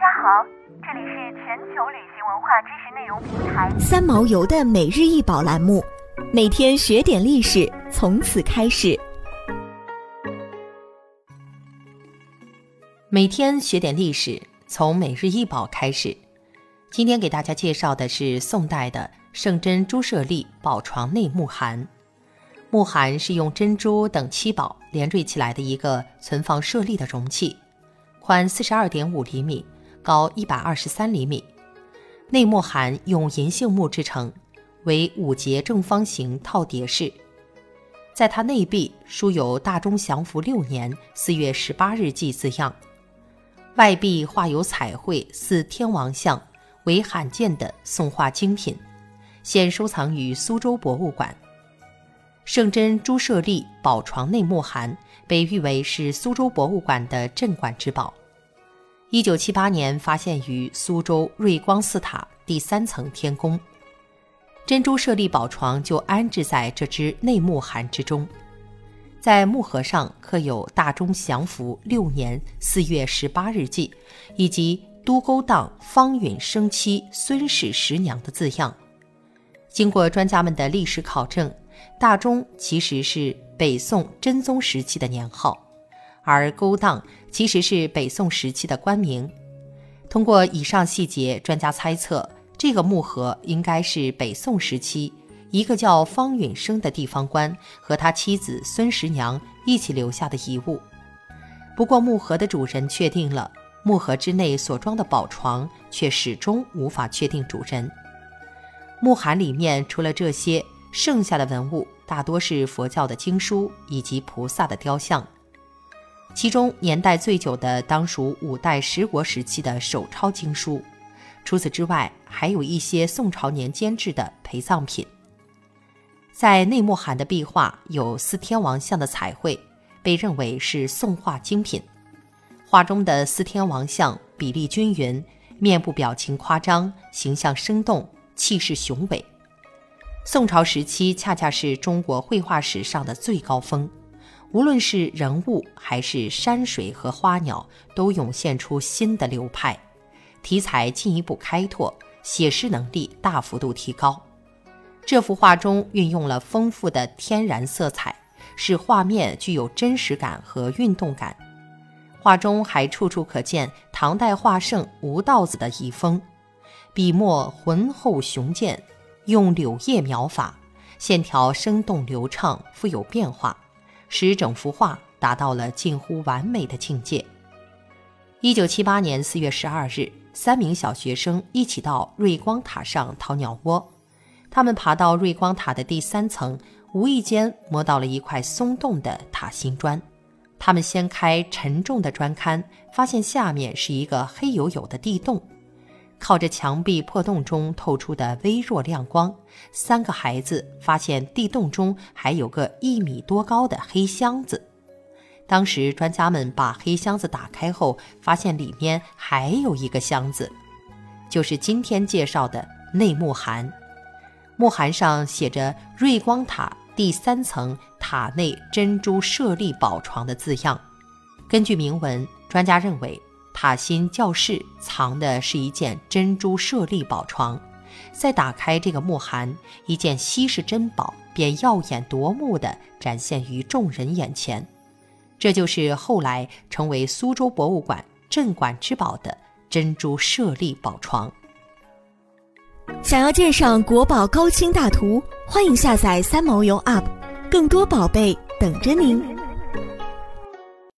家好，这里是全球旅行文化知识内容平台三毛游的每日一宝栏目，每天学点历史，从此开始。每天学点历史，从每日一宝开始。今天给大家介绍的是宋代的圣真朱舍利宝床内木函。木函是用珍珠等七宝连缀起来的一个存放舍利的容器，宽四十二点五厘米，高一百二十三厘米。内木函用银杏木制成，为五节正方形套叠式。在它内壁书有“大中祥符六年四月十八日记”字样，外壁画有彩绘似天王像。为罕见的宋画精品，现收藏于苏州博物馆。圣真朱舍利宝床内木函被誉为是苏州博物馆的镇馆之宝。一九七八年发现于苏州瑞光寺塔第三层天宫，珍珠舍利宝床就安置在这只内木函之中。在木盒上刻有“大中祥符六年四月十八日记”以及。都沟荡方允生妻孙氏十娘的字样，经过专家们的历史考证，大钟其实是北宋真宗时期的年号，而勾当其实是北宋时期的官名。通过以上细节，专家猜测这个木盒应该是北宋时期一个叫方允生的地方官和他妻子孙十娘一起留下的遗物。不过，木盒的主人确定了。木盒之内所装的宝床却始终无法确定主人。木函里面除了这些，剩下的文物大多是佛教的经书以及菩萨的雕像，其中年代最久的当属五代十国时期的手抄经书。除此之外，还有一些宋朝年间制的陪葬品。在内木函的壁画有四天王像的彩绘，被认为是宋画精品。画中的四天王像比例均匀，面部表情夸张，形象生动，气势雄伟。宋朝时期恰恰是中国绘画史上的最高峰，无论是人物还是山水和花鸟，都涌现出新的流派，题材进一步开拓，写实能力大幅度提高。这幅画中运用了丰富的天然色彩，使画面具有真实感和运动感。画中还处处可见唐代画圣吴道子的遗风，笔墨浑厚雄健，用柳叶描法，线条生动流畅，富有变化，使整幅画达到了近乎完美的境界。一九七八年四月十二日，三名小学生一起到瑞光塔上掏鸟窝，他们爬到瑞光塔的第三层，无意间摸到了一块松动的塔心砖。他们掀开沉重的砖龛，发现下面是一个黑黝黝的地洞，靠着墙壁破洞中透出的微弱亮光，三个孩子发现地洞中还有个一米多高的黑箱子。当时专家们把黑箱子打开后，发现里面还有一个箱子，就是今天介绍的内木函。木函上写着“瑞光塔”。第三层塔内珍珠舍利宝床的字样，根据铭文，专家认为塔心教室藏的是一件珍珠舍利宝床。再打开这个木函，一件稀世珍宝便耀眼夺目的展现于众人眼前。这就是后来成为苏州博物馆镇馆之宝的珍珠舍利宝床。想要鉴赏国宝高清大图，欢迎下载三毛游 App，更多宝贝等着您。